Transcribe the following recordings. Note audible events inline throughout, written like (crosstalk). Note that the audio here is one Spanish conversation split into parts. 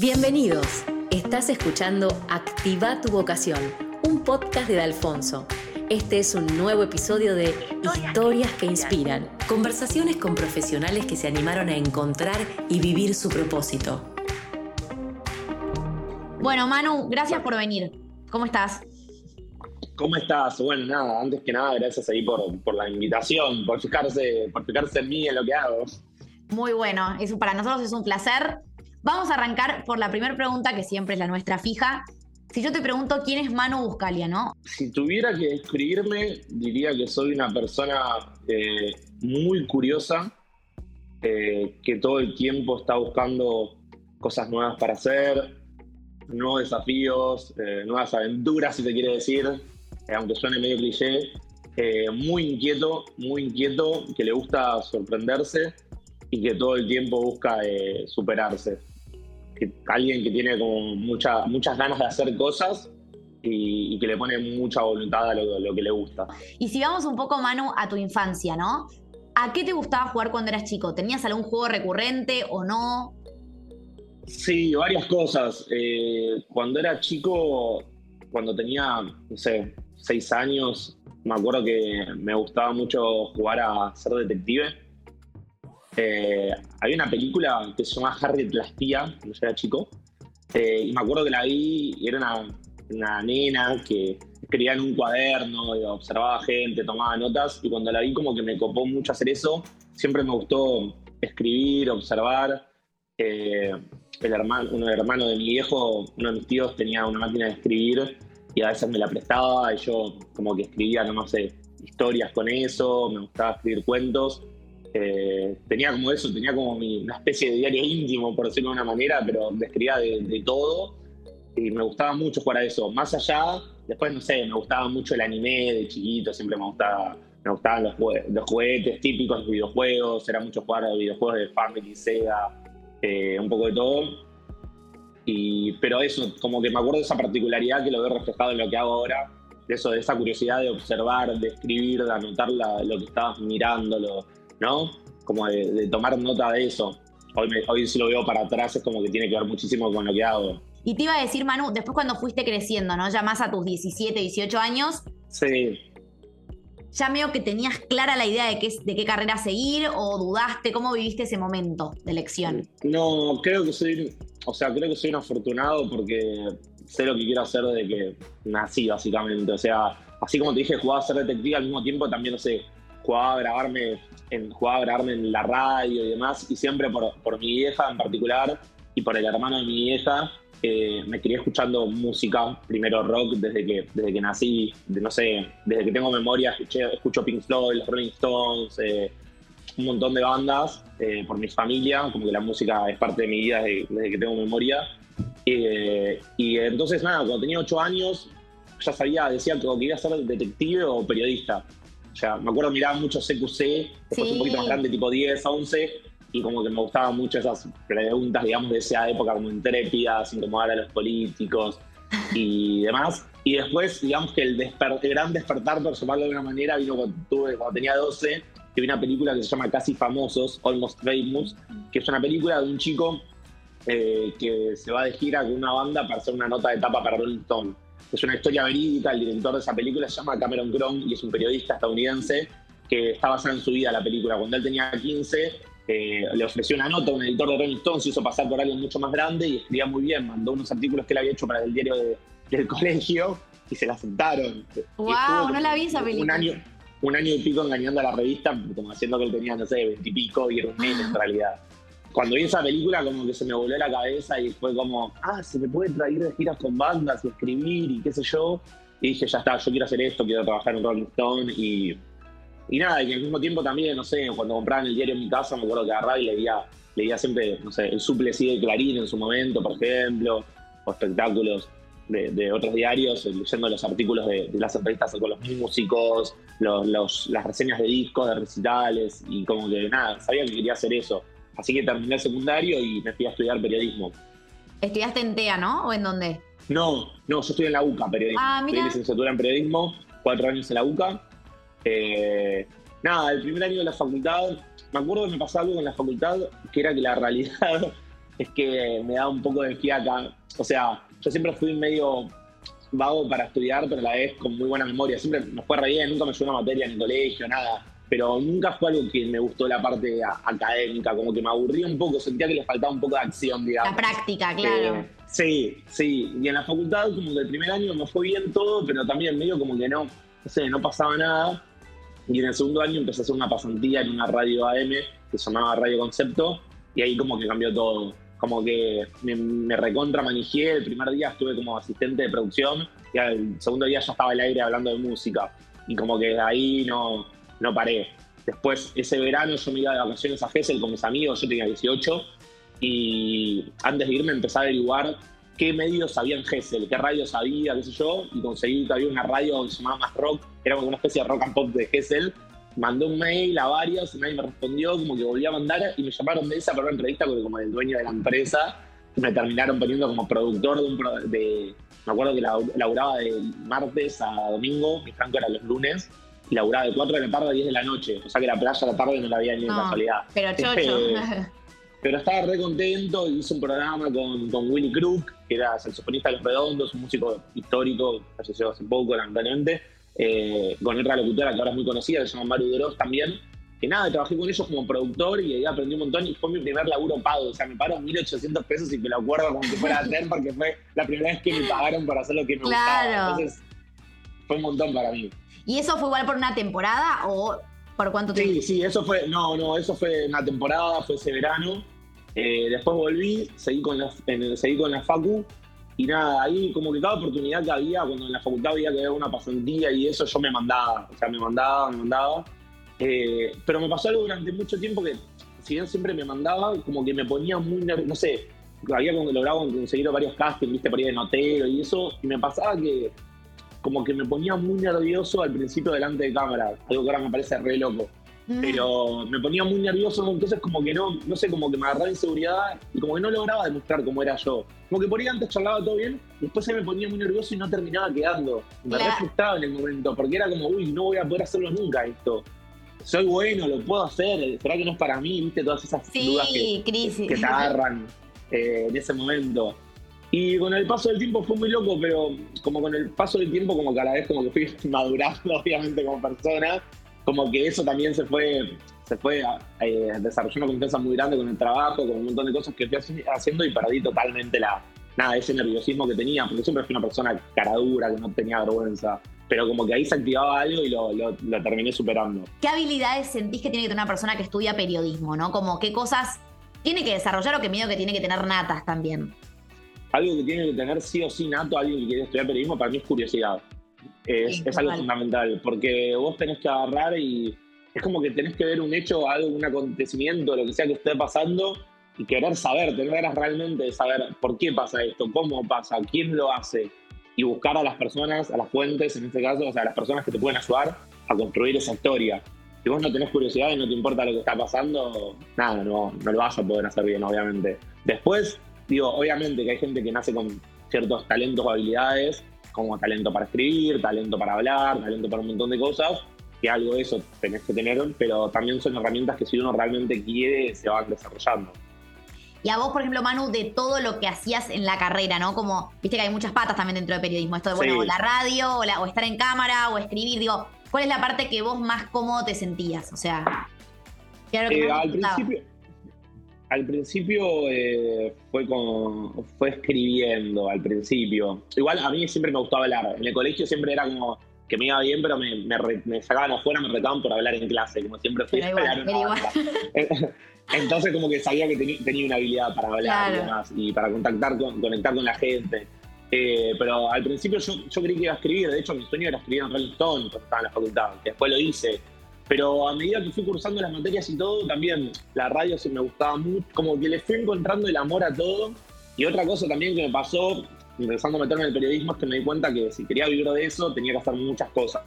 Bienvenidos. Estás escuchando Activa tu vocación, un podcast de Alfonso. Este es un nuevo episodio de Historias que inspiran, conversaciones con profesionales que se animaron a encontrar y vivir su propósito. Bueno, Manu, gracias por venir. ¿Cómo estás? ¿Cómo estás? Bueno, nada, antes que nada, gracias ahí por, por la invitación, por fijarse, por fijarse en mí, en lo que hago. Muy bueno, eso para nosotros es un placer. Vamos a arrancar por la primera pregunta, que siempre es la nuestra fija. Si yo te pregunto quién es Manu Buscalia, ¿no? Si tuviera que describirme, diría que soy una persona eh, muy curiosa, eh, que todo el tiempo está buscando cosas nuevas para hacer, nuevos desafíos, eh, nuevas aventuras, si se quiere decir, aunque suene medio cliché. muy inquieto, muy inquieto, que le gusta sorprenderse y que todo el tiempo busca superarse alguien que tiene como mucha, muchas ganas de hacer cosas y, que le pone mucha voluntad a lo, que le gusta. Y si vamos un poco, Manu, a tu infancia, ¿no? ¿A qué te gustaba jugar cuando eras chico? ¿Tenías algún juego recurrente o no? Sí, varias cosas. Eh, cuando era chico, cuando tenía, no sé, seis años, me acuerdo que me gustaba mucho jugar a ser detective eh, hay una película que se llama Harriet la espía, cuando yo era chico, eh, y me acuerdo que la vi y era una, nena que escribía en un cuaderno, y observaba gente, tomaba notas, y cuando la vi como que me copó mucho hacer eso, siempre me gustó escribir, observar. Eh, el hermano, uno de hermanos de mi viejo, uno de mis tíos tenía una máquina de escribir y a veces me la prestaba y yo como que escribía, no sé, historias con eso, me gustaba escribir cuentos eh, tenía como eso, tenía como una especie de diario íntimo, por decirlo de una manera, pero describía de, todo. Y me gustaba mucho jugar a eso. Más allá, después no sé, me gustaba mucho el anime de chiquito, siempre me gustaba. Me gustaban los, juguetes típicos de videojuegos, era mucho jugar a videojuegos de Family, Sega, eh, un poco de todo. Y, pero eso, como que me acuerdo de esa particularidad que lo veo reflejado en lo que hago ahora, de eso, de esa curiosidad de observar, de escribir, de anotar lo que estabas mirando, lo, ¿no? Como de, tomar nota de eso. Hoy, hoy si lo veo para atrás es como que tiene que ver muchísimo con lo que hago. Y te iba a decir, Manu, después cuando fuiste creciendo, ¿no? Ya más a tus 17, 18 años. Sí. ¿Ya veo que tenías clara la idea de qué, de qué carrera seguir o dudaste? ¿Cómo viviste ese momento de elección? No, creo que soy, o sea, creo que soy un afortunado porque sé lo que quiero hacer desde que nací, básicamente. O sea, así como te dije, jugaba a ser detective al mismo tiempo, también, no sé, jugaba a grabarme en, jugaba a grabarme en la radio y demás, y siempre por, por mi vieja en particular y por el hermano de mi vieja, eh, me quería escuchando música, primero rock desde que, desde que nací, de, no sé, desde que tengo memoria escucho Pink Floyd, los Rolling Stones, eh, un montón de bandas eh, por mi familia, como que la música es parte de mi vida desde, que tengo memoria. y entonces, nada, cuando tenía ocho años, ya sabía, decía que quería ser detective o periodista. O sea, me acuerdo miraba mucho CQC, después un poquito más grande, tipo 10, 11, y como que me gustaban mucho esas preguntas, digamos, de esa época, como intrépidas, incomodar a los políticos y (laughs) demás. Y después, digamos que el, gran despertar, por llamarlo de alguna manera, vino cuando, tuve, cuando tenía 12, que vi una película que se llama Casi Famosos, Almost Famous, que es una película de un chico eh, que se va de gira con una banda para hacer una nota de tapa para Rolling Stone. Es una historia verídica, el director de esa película se llama Cameron Crowe y es un periodista estadounidense que está basado en su vida la película. Cuando él tenía 15, eh, le ofreció una nota a un editor de Rolling Stone, se hizo pasar por alguien mucho más grande y escribía muy bien, mandó unos artículos que él había hecho para el diario del (laughs) colegio y se la aceptaron. ¡Wow! No la vi esa película. Un año, un año y pico engañando a la revista, como haciendo que él tenía, no sé, veintipico y era un nene en realidad cuando vi esa película como que se me volvió la cabeza y fue como, ah, se me puede traer de giras con bandas y escribir y qué sé yo. Y dije, ya está, yo quiero hacer esto, quiero trabajar en Rolling Stone y, y nada, y al mismo tiempo también, no sé, cuando compraban el diario en mi casa me acuerdo que agarraba y leía, leía siempre, no sé, el suple de Clarín en su momento, por ejemplo, o espectáculos de, otros diarios, leyendo los artículos de, las entrevistas con los músicos, los, las reseñas de discos, de recitales, y como que nada, sabía que quería hacer eso. Así que terminé el secundario y me fui a estudiar periodismo. ¿Estudiaste en TEA, no? ¿O en dónde? No, no, yo estudié en la UCA, periodismo. Ah, mira. licenciatura en periodismo, cuatro años en la UCA. Eh, nada, el primer año de la facultad, me acuerdo que me pasaba algo en la facultad, que era que la realidad (laughs) es que me da un poco de fiaca. O sea, yo siempre fui medio vago para estudiar, pero a la vez con muy buena memoria. Siempre me fue re bien, nunca me llevó una materia en el colegio, nada. Pero nunca fue algo que me gustó la parte académica, como que me aburría un poco, sentía que le faltaba un poco de acción, digamos. La práctica, claro. Eh, sí, sí. Y en la facultad, como que el primer año me fue bien todo, pero también medio como que no, no sé, no pasaba nada. Y en el segundo año empecé a hacer una pasantía en una radio AM que se llamaba Radio Concepto, y ahí como que cambió todo como que me, recontra manejé. El primer día estuve como asistente de producción y el segundo día ya estaba al aire hablando de música. Y como que ahí no, no paré. Después, ese verano yo me iba de vacaciones a Gessel con mis amigos, yo tenía 18, y antes de irme empecé a averiguar qué medios había en Gessel, qué radios había, qué sé yo, y conseguí que había una radio que se llamaba Más Rock, era como una especie de rock and pop de Gessel, mandé un mail a varios, nadie me respondió, como que volví a mandar y me llamaron de esa para una entrevista porque como el dueño de la empresa me terminaron poniendo como productor de un de, me acuerdo que laburaba de martes a domingo, mi franco era los lunes, y laburaba de 4 de la tarde a 10 de la noche, o sea que la playa a la tarde no la había ni en casualidad. Pero chocho. (laughs) pero estaba re contento, hice un programa con, con Winnie Crook, que era saxofonista de Los Redondos, un músico histórico, falleció hace poco, lamentablemente eh, con otra locutora que ahora es muy conocida, que se llama Maru Droz también. Que nada, trabajé con ellos como productor y ahí aprendí un montón y fue mi primer laburo pago. O sea, me pagaron 1.800 pesos y me lo acuerdo como si fuera a hacer porque fue la primera vez que me pagaron para hacer lo que me gustaba. Entonces, fue un montón para mí. ¿Y eso fue igual por una temporada o por cuánto tiempo? Sí, sí, eso fue, no, no, eso fue una temporada, fue ese verano. Eh, después volví, seguí con la, seguí con la Facu y nada, ahí como que cada oportunidad que había, cuando en la facultad había que dar una pasantía y eso, yo me mandaba, o sea, me mandaba, me mandaba. Eh, pero me pasó algo durante mucho tiempo que, si bien siempre me mandaba, como que me ponía muy nervioso, no sé, había logrado conseguir varios castings, viste, por ahí de notero y eso, y me pasaba que como que me ponía muy nervioso al principio delante de cámara, algo que ahora me parece re loco. Pero me ponía muy nervioso, entonces como que no, no sé, como que me agarraba inseguridad y como que no lograba demostrar cómo era yo. Como que por ahí antes charlaba todo bien, después se me ponía muy nervioso y no terminaba quedando. Me re frustraba en el momento, porque era como, uy, no voy a poder hacerlo nunca esto. Soy bueno, lo puedo hacer, ¿será que no es para mí? ¿Viste? Todas esas dudas que, que, te agarran eh, en ese momento. Y con el paso del tiempo fue muy loco, pero como con el paso del tiempo, como cada vez como que fui (laughs) madurando, obviamente, como persona, como que eso también se fue, se fue eh, desarrollando una confianza muy grande con el trabajo, con un montón de cosas que fui haciendo y perdí totalmente la, nada, ese nerviosismo que tenía, porque siempre fui una persona caradura, que no tenía vergüenza. Pero como que ahí se activaba algo y lo, lo, terminé superando. ¿Qué habilidades sentís que tiene que tener una persona que estudia periodismo, no? Como qué cosas tiene que desarrollar o qué miedo que tiene que tener natas también. Algo que tiene que tener sí o sí nato alguien que quiere estudiar periodismo para mí es curiosidad es, algo fundamental, porque vos tenés que agarrar y es como que tenés que ver un hecho, algo, un acontecimiento, lo que sea que esté pasando y querer saber, tener ganas realmente de saber por qué pasa esto, cómo pasa, quién lo hace y buscar a las personas, a las fuentes, en este caso, o sea, a las personas que te pueden ayudar a construir esa historia. Si vos no tenés curiosidad y no te importa lo que está pasando, nada, no, no lo vas a poder hacer bien, obviamente. Después, digo, obviamente que hay gente que nace con ciertos talentos o habilidades como talento para escribir, talento para hablar, talento para un montón de cosas, que algo de eso tenés que tener, pero también son herramientas que si uno realmente quiere se van desarrollando. Y a vos, por ejemplo, Manu, de todo lo que hacías en la carrera, ¿no? Como, viste que hay muchas patas también dentro de periodismo. Esto de, bueno, la radio, o, estar en cámara, o escribir. Digo, ¿cuál es la parte que vos más cómodo te sentías? O sea, eh, al principio, al principio eh, fue con, fue escribiendo al principio. Igual a mí siempre me gustaba hablar. En el colegio siempre era como que me iba bien, pero me, me, sacaban afuera, me retaban por hablar en clase, como siempre fui a hablar (laughs) Entonces como que sabía que tenía una habilidad para hablar y demás, y para contactar con, conectar con la gente. Eh, pero al principio yo, yo creí que iba a escribir, de hecho mi sueño era escribir en Rolling Stone cuando estaba en la facultad, que después lo hice. Pero a medida que fui cursando las materias y todo, también la radio se me gustaba mucho, como que le fui encontrando el amor a todo. Y otra cosa también que me pasó, empezando a meterme en el periodismo, es que me di cuenta que si quería vivir de eso, tenía que hacer muchas cosas.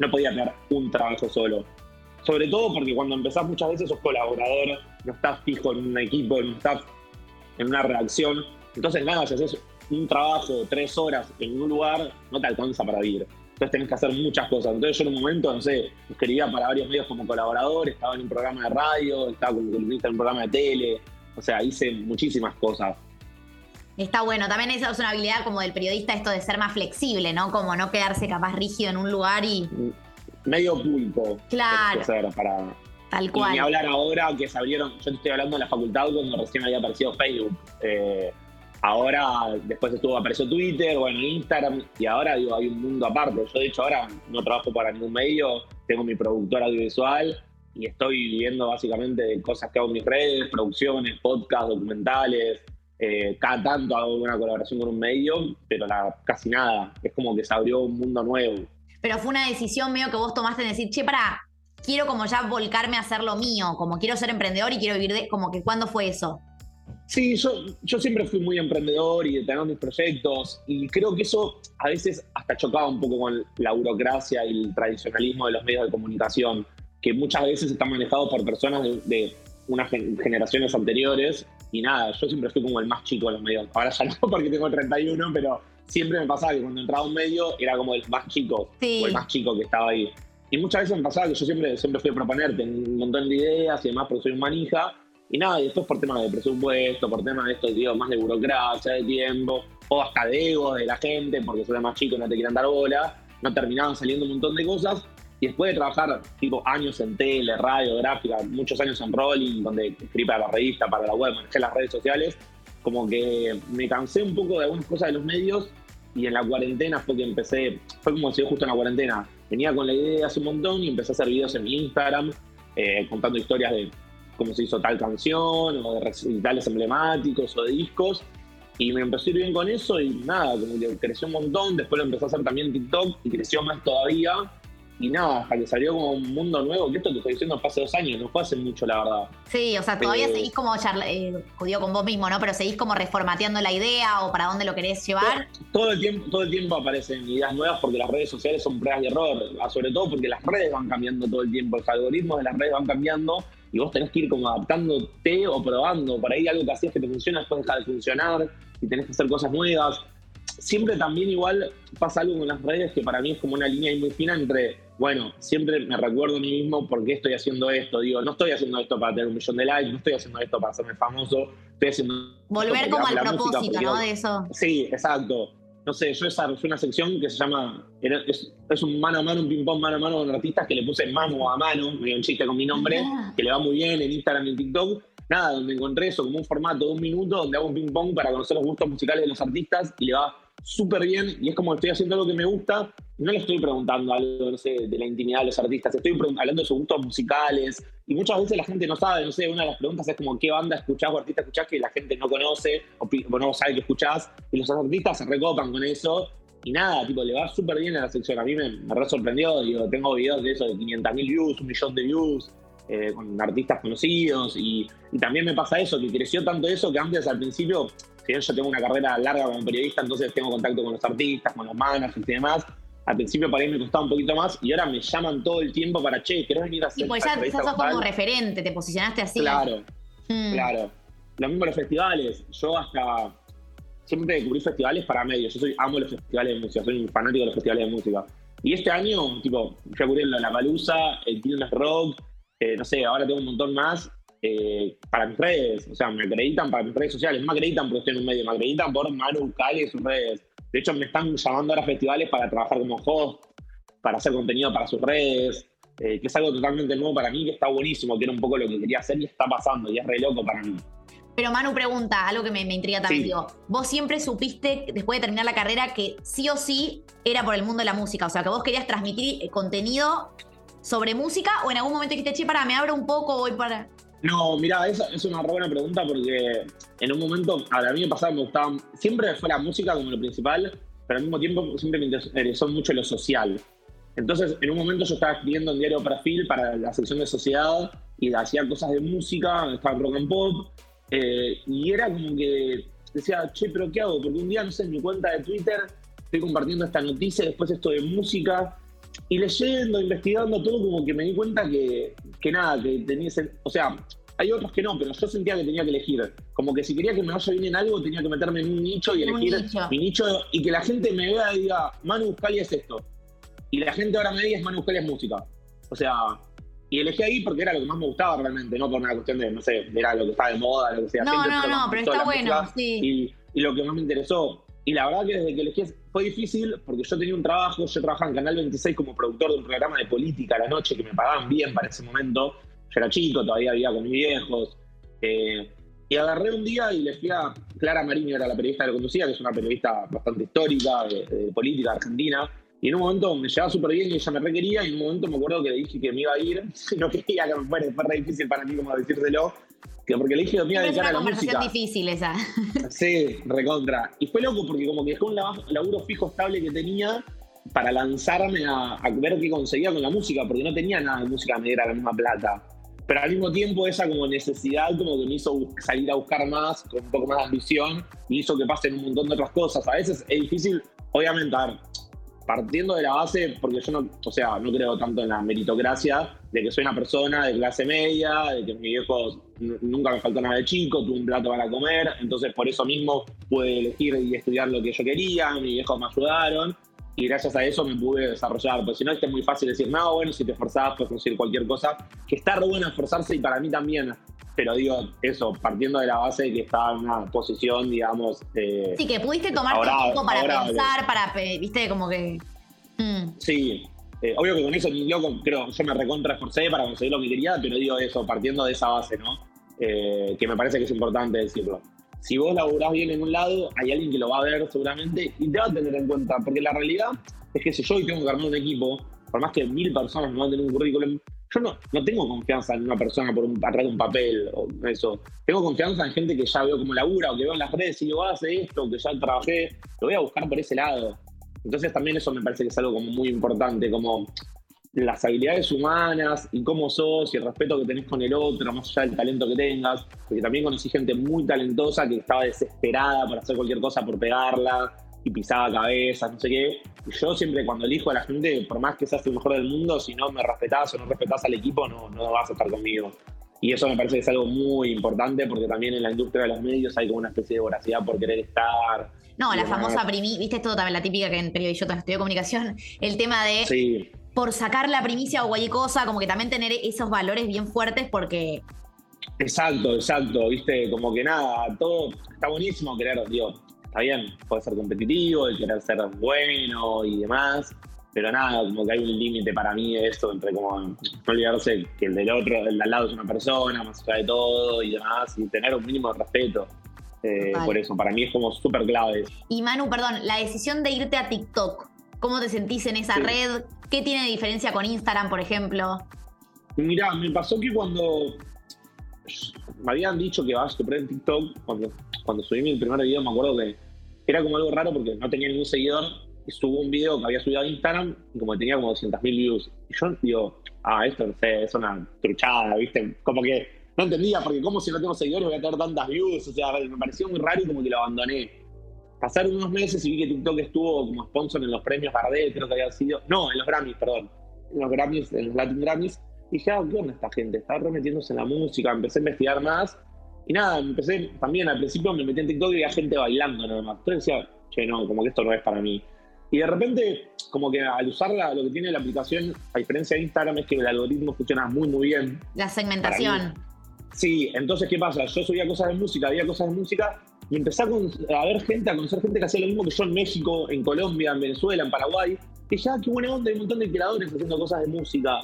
No podía tener un trabajo solo. Sobre todo porque cuando empezás muchas veces sos colaborador, no estás fijo en un equipo, no estás en una redacción. Entonces, nada, si haces un trabajo tres horas en un lugar, no te alcanza para vivir. Entonces tenés que hacer muchas cosas. Entonces yo en un momento, no sé, escribía para varios medios como colaborador, estaba en un programa de radio, estaba como columnista en un programa de tele. O sea, hice muchísimas cosas. Está bueno, también esa es una habilidad como del periodista esto de ser más flexible, ¿no? Como no quedarse capaz rígido en un lugar y... Medio pulpo. Claro. para, Tal cual. Y hablar ahora que se abrieron, yo te estoy hablando en la facultad cuando recién había aparecido Facebook. Eh, ahora, después estuvo, apareció Twitter, bueno, Instagram, y ahora digo, hay un mundo aparte. Yo de hecho ahora no trabajo para ningún medio, tengo mi productor audiovisual y estoy viviendo básicamente cosas que hago en mis redes, producciones, podcasts, documentales. Eh, cada tanto hago una colaboración con un medio, pero casi nada. Es como que se abrió un mundo nuevo. Pero fue una decisión medio que vos tomaste de decir, che, para, quiero como ya volcarme a hacer lo mío, como quiero ser emprendedor y quiero vivir de, como que ¿cuándo fue eso? Sí, yo, yo siempre fui muy emprendedor y de tener mis proyectos y creo que eso a veces hasta chocaba un poco con la burocracia y el tradicionalismo de los medios de comunicación, que muchas veces están manejados por personas de, unas generaciones anteriores y nada, yo siempre fui como el más chico de los medios. Ahora ya no (laughs) porque tengo 31, pero siempre me pasaba que cuando entraba a un medio era como el más chico o el más chico que estaba ahí. Y muchas veces me pasaba que yo siempre, siempre fui a proponerte un montón de ideas y demás, porque soy un manija. Y nada, y después por temas de presupuesto, por temas de esto, digo, más de burocracia, de tiempo, o hasta de ego de la gente, porque soy más chico y no te quieren dar bola, no terminaban saliendo un montón de cosas. Y después de trabajar tipo años en tele, radio, gráfica, muchos años en rolling, donde escribí para la revista, para la web, manejé las redes sociales, como que me cansé un poco de algunas cosas de los medios y en la cuarentena fue que empecé, fue como si yo justo en la cuarentena venía con la idea hace un montón y empecé a hacer videos en mi Instagram eh, contando historias de cómo se hizo tal canción o de recitales emblemáticos o de discos y me empecé a ir bien con eso y nada, como que creció un montón, después lo empecé a hacer también TikTok y creció más todavía y nada, hasta que salió como un mundo nuevo, que esto te estoy diciendo fue hace dos años, no fue hace mucho, la verdad. Sí, o sea, todavía seguís como eh, judío con vos mismo, ¿no? Pero seguís como reformateando la idea o para dónde lo querés llevar. Todo, el tiempo, todo el tiempo aparecen ideas nuevas porque las redes sociales son pruebas de error, ah, sobre todo porque las redes van cambiando todo el tiempo, los algoritmos de las redes van cambiando y vos tenés que ir como adaptándote o probando. Por ahí algo que hacías que te funciona después deja de funcionar y tenés que hacer cosas nuevas. Siempre también igual pasa algo con las redes que para mí es como una línea muy fina entre bueno, siempre me recuerdo a mí mismo por qué estoy haciendo esto. Digo, no estoy haciendo esto para tener un millón de likes, no estoy haciendo esto para hacerme famoso, estoy haciendo. Volver como al propósito, ¿no? De eso. Sí, exacto. No sé, yo desarrollé una sección que se llama. Es, un mano a mano, un ping-pong mano a mano con artistas que le puse mano a mano, me un chiste con mi nombre, ah. que le va muy bien en Instagram y en TikTok. Nada, donde encontré eso como un formato de un minuto donde hago un ping-pong para conocer los gustos musicales de los artistas y le va súper bien y es como estoy haciendo algo que me gusta, no le estoy preguntando algo, no sé, de la intimidad de los artistas, estoy hablando de sus gustos musicales y muchas veces la gente no sabe, no sé, una de las preguntas es como qué banda escuchás o artista escuchás que la gente no conoce o, no sabe que escuchás y los artistas se recopan con eso y nada, tipo, le va súper bien a la sección, a mí me, me re sorprendió, digo, tengo videos de eso de 500.000 views, un millón de views, eh, con artistas conocidos y, y, también me pasa eso, que creció tanto eso que antes al principio si yo tengo una carrera larga como periodista, entonces tengo contacto con los artistas, con los managers y demás. Al principio para mí me costaba un poquito más y ahora me llaman todo el tiempo para, che, ¿querés venir a hacer Y pues ya, ya sos como referente, te posicionaste así. Claro, hmm. claro. Lo mismo los festivales. Yo hasta siempre cubrí festivales para medios. Yo soy, amo los festivales de música, soy un fanático de los festivales de música. Y este año, tipo, fui a cubrir la Palusa, el Quilmes Rock, eh, no sé, ahora tengo un montón más eh, para mis redes. O sea, me acreditan para mis redes sociales. Me acreditan porque estoy en un medio, me acreditan por Manu Cali y sus redes. De hecho, me están llamando ahora a festivales para trabajar como host, para hacer contenido para sus redes, eh, que es algo totalmente nuevo para mí, que está buenísimo, que era un poco lo que quería hacer y está pasando, y es re loco para mí. Pero Manu pregunta, algo que me, intriga también, digo, vos siempre supiste, después de terminar la carrera, que sí o sí era por el mundo de la música, o sea, que vos querías transmitir contenido sobre música, o en algún momento dijiste, che, para, me abro un poco, voy para... No, mira, esa es una buena pregunta porque en un momento, a mí me pasaba, me gustaba, siempre fue la música como lo principal, pero al mismo tiempo siempre me interesó mucho lo social. Entonces, en un momento yo estaba escribiendo en Diario Perfil para la sección de sociedad y hacía cosas de música, estaba rock and pop, eh, y era como que decía, che, pero ¿qué hago? Porque un día, no sé, en mi cuenta de Twitter estoy compartiendo esta noticia, después esto de música, y leyendo, investigando todo, como que me di cuenta que, que nada, que tenía ese, o sea, hay otros que no, pero yo sentía que tenía que elegir. Como que si quería que me vaya bien en algo, tenía que meterme en un nicho y elegir mi nicho y que la gente me vea y diga, Manu Buscali es esto. Y la gente ahora me diga, es Manu Buscali es música. O sea, y elegí ahí porque era lo que más me gustaba realmente, no por una cuestión de, no sé, era lo que estaba de moda, lo que sea. No, no, no, pero está bueno, sí. Y, y, lo que más me interesó. Y la verdad que desde que elegí fue difícil porque yo tenía un trabajo, yo trabajaba en Canal 26 como productor de un programa de política a la noche que me pagaban bien para ese momento. Yo era chico, todavía vivía con mis viejos. Eh, y agarré un día y le fui a Clara Mariño, era la periodista que lo conducía, que es una periodista bastante histórica de, de política argentina. Y en un momento me llevaba súper bien y ella me requería. Y en un momento me acuerdo que le dije que me iba a ir. (laughs) No quería que me fuera, fue re difícil para mí como decírselo. Que porque le dije que me iba a dedicar a la música. Es una conversación difícil esa. (laughs) Sí, recontra. Y fue loco porque como que dejé un laburo fijo estable que tenía para lanzarme a, a, ver qué conseguía con la música, porque no tenía nada de música me diera la misma plata. Pero al mismo tiempo esa como necesidad como que me hizo salir a buscar más, con un poco más de ambición, y hizo que pasen un montón de otras cosas. A veces es difícil, obviamente, a ver, partiendo de la base, porque yo no, o sea, no creo tanto en la meritocracia, de que soy una persona de clase media, de que mi viejo nunca me faltó nada de chico, tuve un plato para comer, entonces por eso mismo pude elegir y estudiar lo que yo quería, mis viejos me ayudaron, y gracias a eso me pude desarrollar, porque si no es muy fácil decir, no, bueno, si te esforzás puedes conseguir cualquier cosa, que está re bueno esforzarse y para mí también pero digo, eso, partiendo de la base de que estaba en una posición, digamos. Eh, sí, que pudiste tomar tiempo para pensar, para, viste, como que. Mm. Sí, eh, obvio que con eso yo creo, yo me recontra esforcé para conseguir lo que quería, pero digo eso, partiendo de esa base, ¿no? Eh, que me parece que es importante decirlo. Si vos laburás bien en un lado, hay alguien que lo va a ver seguramente y te va a tener en cuenta, porque la realidad es que si yo tengo que armar un equipo, por más que mil personas me manden un currículum, yo no, no tengo confianza en una persona por un, atrás de un papel o eso. Tengo confianza en gente que ya veo como labura o que veo en las redes y yo hace esto, que ya trabajé, lo voy a buscar por ese lado. Entonces también eso me parece que es algo como muy importante, como las habilidades humanas y cómo sos y el respeto que tenés con el otro, más allá del talento que tengas, porque también conocí gente muy talentosa que estaba desesperada por hacer cualquier cosa por pegarla y pisaba cabezas, no sé qué. Y yo siempre cuando elijo a la gente, por más que seas el mejor del mundo, si no me respetás o no respetás al equipo, no, no vas a estar conmigo. Y eso me parece que es algo muy importante porque también en la industria de los medios hay como una especie de voracidad por querer estar. No, la famosa primicia, viste, esto también la típica que en periodismo yo estudié comunicación, el tema de por sacar la primicia o cualquier cosa, como que también tener esos valores bien fuertes porque... Exacto, exacto, viste, como que nada, todo está buenísimo querer, digo, está bien, puede ser competitivo, el querer ser bueno y demás, pero nada, como que hay un límite para mí de esto, entre como no olvidarse que el del otro, el de al lado es una persona, más allá de todo y demás, y tener un mínimo de respeto. Eh, por eso, para mí es como súper clave. Y Manu, perdón, la decisión de irte a TikTok, ¿cómo te sentís en esa red? ¿Qué tiene de diferencia con Instagram, por ejemplo? Mirá, me pasó que cuando me habían dicho que vas a en TikTok, cuando subí mi primer video me acuerdo que era como algo raro porque no tenía ningún seguidor y subo un video que había subido a Instagram y como tenía como 200.000 views. Y yo digo, ah, esto no sé, es una truchada, ¿viste? Como que no entendía, porque como si no tengo seguidores voy a tener tantas views, o sea, me pareció muy raro y como que lo abandoné. Pasaron unos meses y vi que TikTok estuvo como sponsor en los premios Gardel, creo que había sido, no, en los Grammys, perdón, en los Grammys, en los Latin Grammys. Y dije, ah, ¿qué onda esta gente? Estaba remetiéndose en la música, empecé a investigar más y nada, empecé también al principio me metí en TikTok y había gente bailando nada más. Entonces decía, che, no, como que esto no es para mí. Y de repente, como que al usarla, lo que tiene la aplicación, a diferencia de Instagram, es que el algoritmo funciona muy, muy bien. La segmentación. Sí, entonces, ¿qué pasa? Yo subía cosas de música, había cosas de música, y empecé a, ver gente, a conocer gente que hacía lo mismo que yo en México, en Colombia, en Venezuela, en Paraguay. Y ya, qué buena onda, hay un montón de creadores haciendo cosas de música.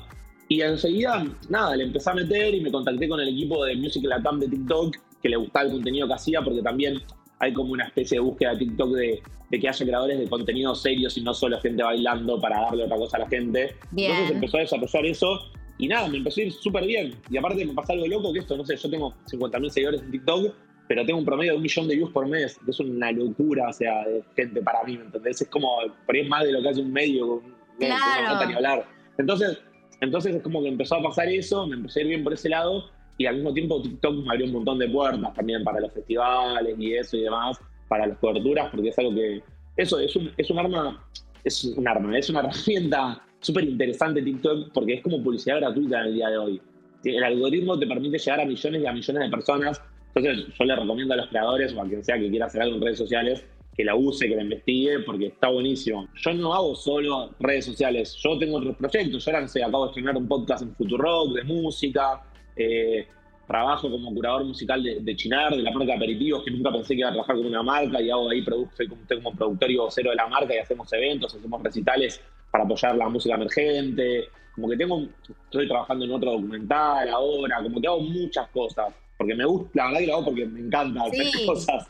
Y enseguida, nada, le empecé a meter y me contacté con el equipo de Music Latam de TikTok, que le gustaba el contenido que hacía, porque también hay como una especie de búsqueda de TikTok de, que haya creadores de contenido serios y no solo gente bailando para darle otra cosa a la gente. Entonces empezó a desarrollar eso y nada, me empezó a ir súper bien. Y aparte me pasa algo loco que esto, no sé, yo tengo 50.000 seguidores en TikTok, pero tengo un promedio de un millón de views por mes, que es una locura, o sea, de gente para mí, ¿me entendés? Es como, por ahí es más de lo que hace un medio, claro. no, ni hablar. Entonces, entonces es como que empezó a pasar eso, me empecé a ir bien por ese lado y al mismo tiempo TikTok me abrió un montón de puertas también para los festivales y eso y demás, para las coberturas, porque es algo que, eso es un, es un arma, es un arma, es una (laughs) herramienta súper interesante TikTok porque es como publicidad gratuita en el día de hoy. El algoritmo te permite llegar a millones y a millones de personas. Entonces yo le recomiendo a los creadores o a quien sea que quiera hacer algo en redes sociales que la use, que la investigue, porque está buenísimo. Yo no hago solo redes sociales, yo tengo otros proyectos. Yo ahora, acabo de estrenar un podcast en Futurock de música. Eh, trabajo como curador musical de, Chinar, de la marca Aperitivos, que nunca pensé que iba a trabajar con una marca y hago ahí, soy como, como productor y vocero de la marca y hacemos eventos, hacemos recitales para apoyar la música emergente. Como que tengo, estoy trabajando en otro documental ahora, como que hago muchas cosas, porque me gusta, la verdad que lo hago porque me encanta hacer cosas.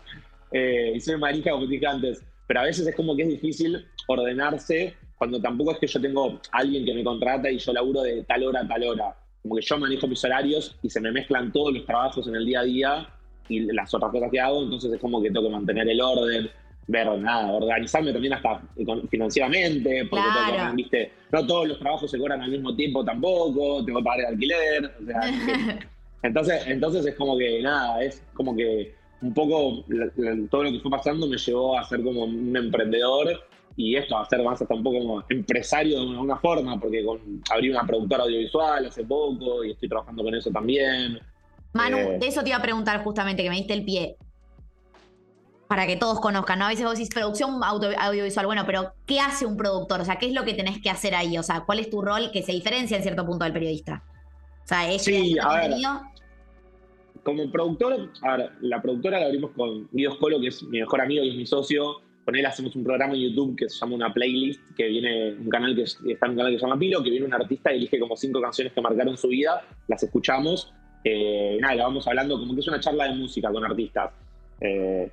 Eh, y soy marija, como dije antes, pero a veces es como que es difícil ordenarse cuando tampoco es que yo tengo alguien que me contrata y yo laburo de tal hora a tal hora como que yo manejo mis horarios y se me mezclan todos los trabajos en el día a día y las otras cosas que hago, entonces es como que tengo que mantener el orden, ver nada, organizarme también hasta financieramente, porque tengo viste, no todos los trabajos se cobran al mismo tiempo tampoco, tengo que pagar el alquiler, o sea, (laughs) entonces, entonces es como que nada, es como que un poco todo lo que fue pasando me llevó a ser como un emprendedor y esto, a ser más hasta un poco como empresario de alguna forma, porque con, abrí una productora audiovisual hace poco y estoy trabajando con eso también. Manu, eh, de eso te iba a preguntar justamente, que me diste el pie. Para que todos conozcan, ¿no? A veces vos decís producción audiovisual, bueno, pero ¿qué hace un productor? O sea, ¿qué es lo que tenés que hacer ahí? O sea, ¿cuál es tu rol que se diferencia en cierto punto del periodista? O sea, ¿es sí, a ver, Como productor, a ver, la productora la abrimos con Guido Scolo, que es mi mejor amigo y es mi socio. Con él hacemos un programa en YouTube que se llama una playlist, que viene un canal que está en un canal que se llama Pilo, que viene un artista y elige como cinco canciones que marcaron su vida, las escuchamos, eh, nada, la vamos hablando como que es una charla de música con artistas. Eh,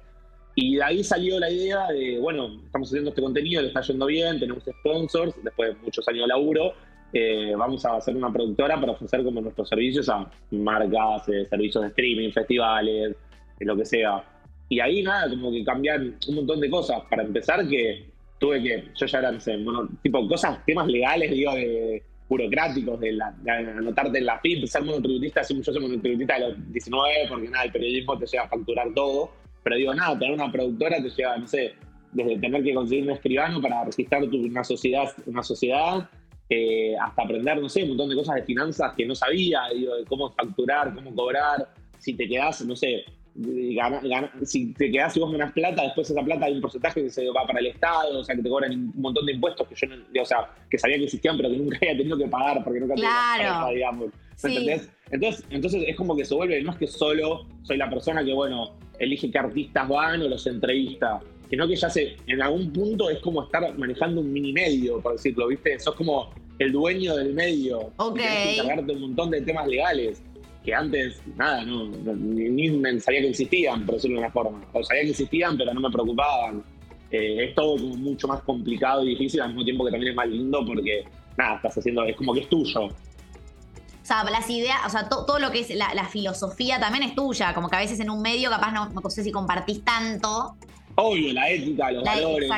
y de ahí salió la idea de, bueno, estamos haciendo este contenido, le está yendo bien, tenemos sponsors, después de muchos años de laburo, eh, vamos a hacer una productora para ofrecer como nuestros servicios a marcas, servicios de streaming, festivales, lo que sea. Y ahí nada, como que cambian un montón de cosas. Para empezar, que tuve que, yo ya era, no sé, bueno, tipo cosas, temas legales, digo, de burocráticos, de, la, anotarte en la FIP, ser monotributista, yo soy monotributista de los 19, porque nada, el periodismo te lleva a facturar todo. Pero digo, nada, tener una productora te lleva, no sé, desde tener que conseguir un escribano para registrar tu, una sociedad, una sociedad eh, hasta aprender, no sé, un montón de cosas de finanzas que no sabía, digo, de cómo facturar, cómo cobrar, si te quedas, no sé, si te quedas y vos ganas plata, después esa plata hay un porcentaje que se va para el Estado, o sea, que te cobran un montón de impuestos que yo no, o sea, que sabía que existían, pero que nunca había tenido que pagar porque nunca claro. tenía digamos. ¿Entendés? Entonces, entonces es como que se vuelve, no es que solo soy la persona que, bueno, elige qué artistas van o los entrevista, sino que ya sé, en algún punto es como estar manejando un mini medio, por decirlo, ¿viste? Sos como el dueño del medio. Ok. Y encargarte un montón de temas legales que antes, nada, no, ni, sabía que existían, por decirlo de una forma. O sabía que existían, pero no me preocupaban. Eh, es todo como mucho más complicado y difícil, al mismo tiempo que también es más lindo porque, nada, estás haciendo, es como que es tuyo. O sea, las ideas, o sea, todo lo que es la, filosofía también es tuya, como que a veces en un medio capaz no, no sé si compartís tanto, Obvio, la ética, los valores,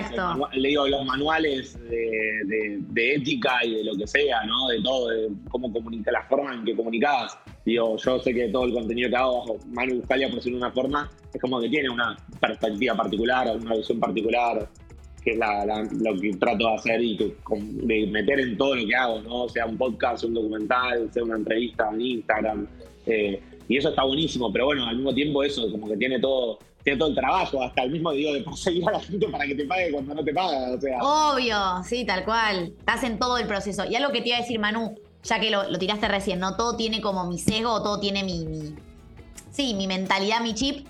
le digo, los manuales de, ética y de lo que sea, ¿no? De todo, de cómo comunica, la forma en que comunicabas. Digo, yo sé que todo el contenido que hago, Manu Buscalia, por decirlo de una forma, es como que tiene una perspectiva particular, una visión particular, que es lo que trato de hacer y que, de meter en todo lo que hago, ¿no? Sea un podcast, un documental, sea una entrevista en Instagram. Eh, y eso está buenísimo, pero bueno, al mismo tiempo eso, como que tiene todo tiene todo el trabajo, hasta el mismo digo de perseguir a la gente para que te pague cuando no te paga. O sea. Obvio, sí, tal cual. Estás en todo el proceso. Y algo que te iba a decir, Manu, ya que lo, tiraste recién, ¿no? Todo tiene como mi sesgo, todo tiene mi, sí, mi mentalidad, mi chip.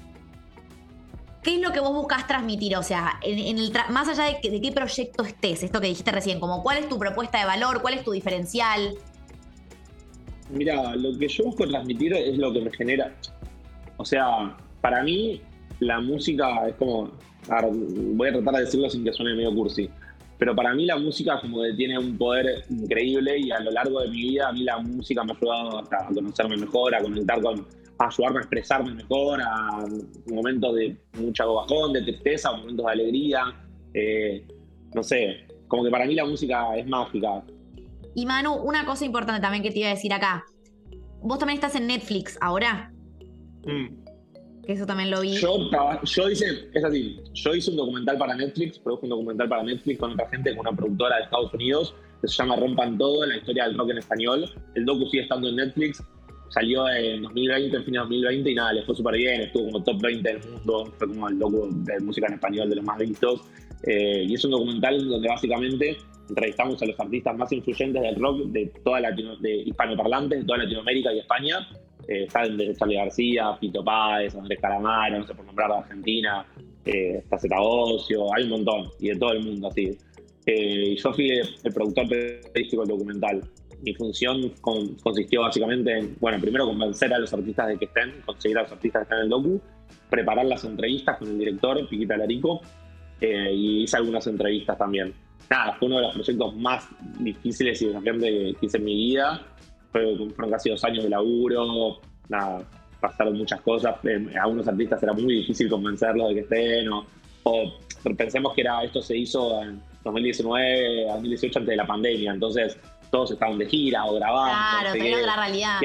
¿Qué es lo que vos buscas transmitir? O sea, en, el más allá de, de, qué proyecto estés, esto que dijiste recién, como cuál es tu propuesta de valor, cuál es tu diferencial. Mira, lo que yo busco transmitir es lo que me genera. O sea, para mí, la música es como. voy a tratar de decirlo sin que suene medio cursi. Pero para mí la música como que tiene un poder increíble y a lo largo de mi vida a mí la música me ha ayudado a conocerme mejor, a conectar con, a ayudarme a expresarme mejor, a momentos de mucha bajón, de tristeza, momentos de alegría. Eh, no sé, como que para mí la música es mágica. Y Manu, una cosa importante también que te iba a decir acá. Vos también estás en Netflix ahora. Mm que eso también lo vi. Yo, yo hice, es así, yo hice un documental para Netflix, produje un documental para Netflix con otra gente, con una productora de Estados Unidos, que se llama Rompan Todo, la historia del rock en español. El docu sigue estando en Netflix. salió en 2020, en fin de 2020, y nada, le fue súper bien, estuvo como top 20 del mundo, fue como el loco de música en español de los más vistos. Eh, y es un documental donde básicamente entrevistamos a los artistas más influyentes del rock de toda Latino, de hispanoparlantes de toda Latinoamérica y España. Eh, está desde Charlie García, Pito Páez, Andrés Calamaro, no sé por nombrar de Argentina, eh, está Ocio, hay un montón, y de todo el mundo así. Eh, yo fui el productor periodístico del documental. Mi función consistió básicamente en, bueno, primero convencer a los artistas de que estén, conseguir a los artistas que estén en el docu, preparar las entrevistas con el director, Piquita Larico, eh, y hice algunas entrevistas también. Nada, fue uno de los proyectos más difíciles y desafiantes que hice en mi vida. Fue, fueron casi dos años de laburo, nada, pasaron muchas cosas. Eh, a algunos artistas era muy difícil convencerlos de que estén, o, o pensemos que era esto se hizo en 2019, 2018 antes de la pandemia, entonces todos estaban de gira o grabando. Claro, pero la realidad.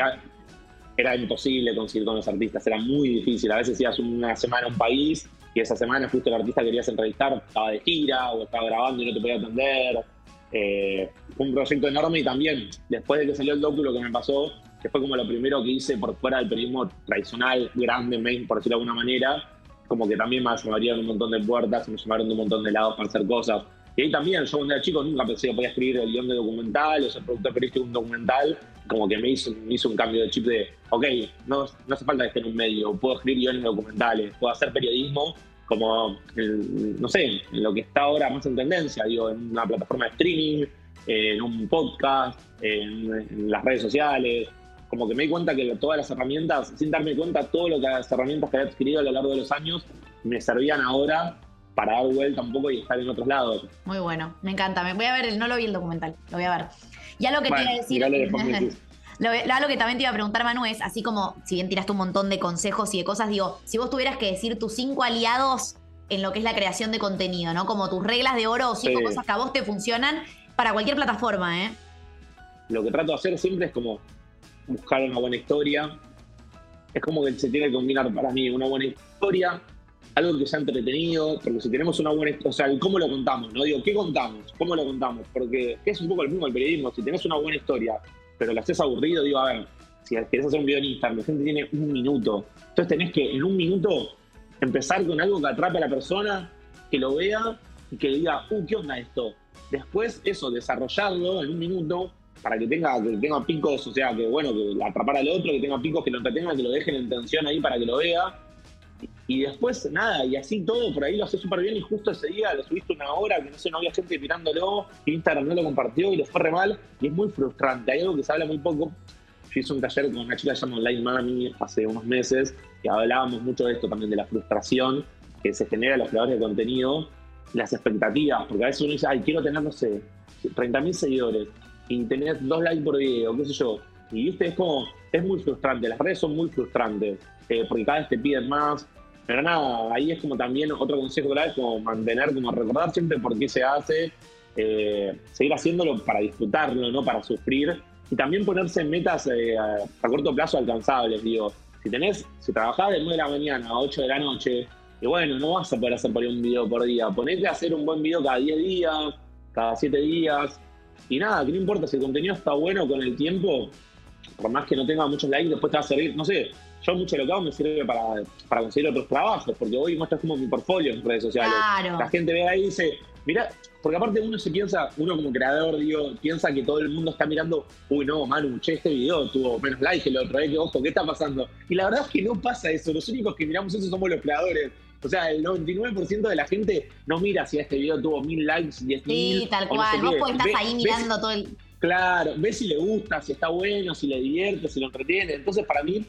Era imposible conseguir con los artistas, era muy difícil. A veces ibas una semana a un país y esa semana justo el artista que querías entrevistar estaba de gira o estaba grabando y no te podía atender. Eh, fue un proyecto enorme y también después de que salió el docu lo que me pasó, que fue como lo primero que hice por fuera del periodismo tradicional, grande, main, por decirlo de alguna manera, como que también me abrieron un montón de puertas, me llamaron de un montón de lados para hacer cosas. Y ahí también, yo cuando era chico nunca pensé que podía escribir el guion de documental o ser productor periodístico de un documental. Como que me hizo, me hizo un cambio de chip de, ok, no, no hace falta que esté en un medio, puedo escribir guiones documentales, puedo hacer periodismo como, no sé, en lo que está ahora más en tendencia, digo, en una plataforma de streaming, en un podcast, en, las redes sociales. Como que me di cuenta que todas las herramientas, sin darme cuenta, todo lo que las herramientas que había adquirido a lo largo de los años me servían ahora para dar vuelta un poco y estar en otros lados. Muy bueno, me encanta. Me voy a ver, el, no lo vi el documental, lo voy a ver. Ya lo que te iba a decir. (laughs) Lo, algo que también te iba a preguntar, Manu, es así como, si bien tiraste un montón de consejos y de cosas, digo, si vos tuvieras que decir tus cinco aliados en lo que es la creación de contenido, ¿no? Como tus reglas de oro o cinco cosas que a vos te funcionan para cualquier plataforma, ¿eh? Lo que trato de hacer siempre es como buscar una buena historia. Es como que se tiene que combinar para mí una buena historia, algo que sea entretenido, porque si tenemos una buena o sea, ¿cómo lo contamos? No digo, ¿qué contamos? ¿Cómo lo contamos? Porque es un poco el mismo el periodismo, si tenés una buena historia, pero lo haces aburrido, digo, a ver, si querés hacer un video en Instagram, la gente tiene un minuto, entonces tenés que en un minuto empezar con algo que atrape a la persona, que lo vea y que diga, uh, ¿qué onda esto? Después, eso, desarrollarlo en un minuto para que tenga, que tenga picos, o sea, que bueno, que atrapar al otro, que tenga picos que lo entretengan, que lo dejen en tensión ahí para que lo vea y después, nada, y así todo, por ahí lo hace súper bien y justo ese día lo subiste una hora, que no sé, no había gente mirándolo, Instagram no lo compartió y lo fue re mal, y es muy frustrante. Hay algo que se habla muy poco. Yo hice un taller con una chica llamada Online Mami hace unos meses, y hablábamos mucho de esto también, de la frustración que se genera en los creadores de contenido, las expectativas, porque a veces uno dice, ay, quiero tener, no sé, 30.000 seguidores, y tener dos likes por video, qué sé yo. Y viste, es como, es muy frustrante, las redes son muy frustrantes, eh, porque cada vez te piden más, pero nada, ahí es como también otro consejo es como mantener, como recordar siempre por qué se hace, eh, seguir haciéndolo para disfrutarlo, no para sufrir, y también ponerse metas eh, a, corto plazo alcanzables, digo, si tenés, si trabajás de 9 de la mañana a 8 de la noche, y bueno, no vas a poder hacer por ahí un video por día, ponete a hacer un buen video cada 10 días, cada 7 días, y nada, que no importa si el contenido está bueno con el tiempo, por más que no tenga muchos likes, después te va a servir, no sé, yo mucho lo que hago me sirve para, para conseguir otros trabajos, porque hoy muestras como mi portfolio en redes sociales. La gente ve ahí y dice, mira, porque aparte uno se piensa, uno como creador, digo, piensa que todo el mundo está mirando, uy, no, Manu, che, este video tuvo menos likes que el otro, ¿eh? que ojo, ¿qué está pasando? Y la verdad es que no pasa eso, los únicos que miramos eso somos los creadores. O sea, el 99% de la gente no mira si este video tuvo mil likes, diez mil. Sí, tal cual. Vos pues estás ahí mirando todo el. Claro, ves si le gusta, si está bueno, si le divierte, si lo entretiene. Entonces, para mí,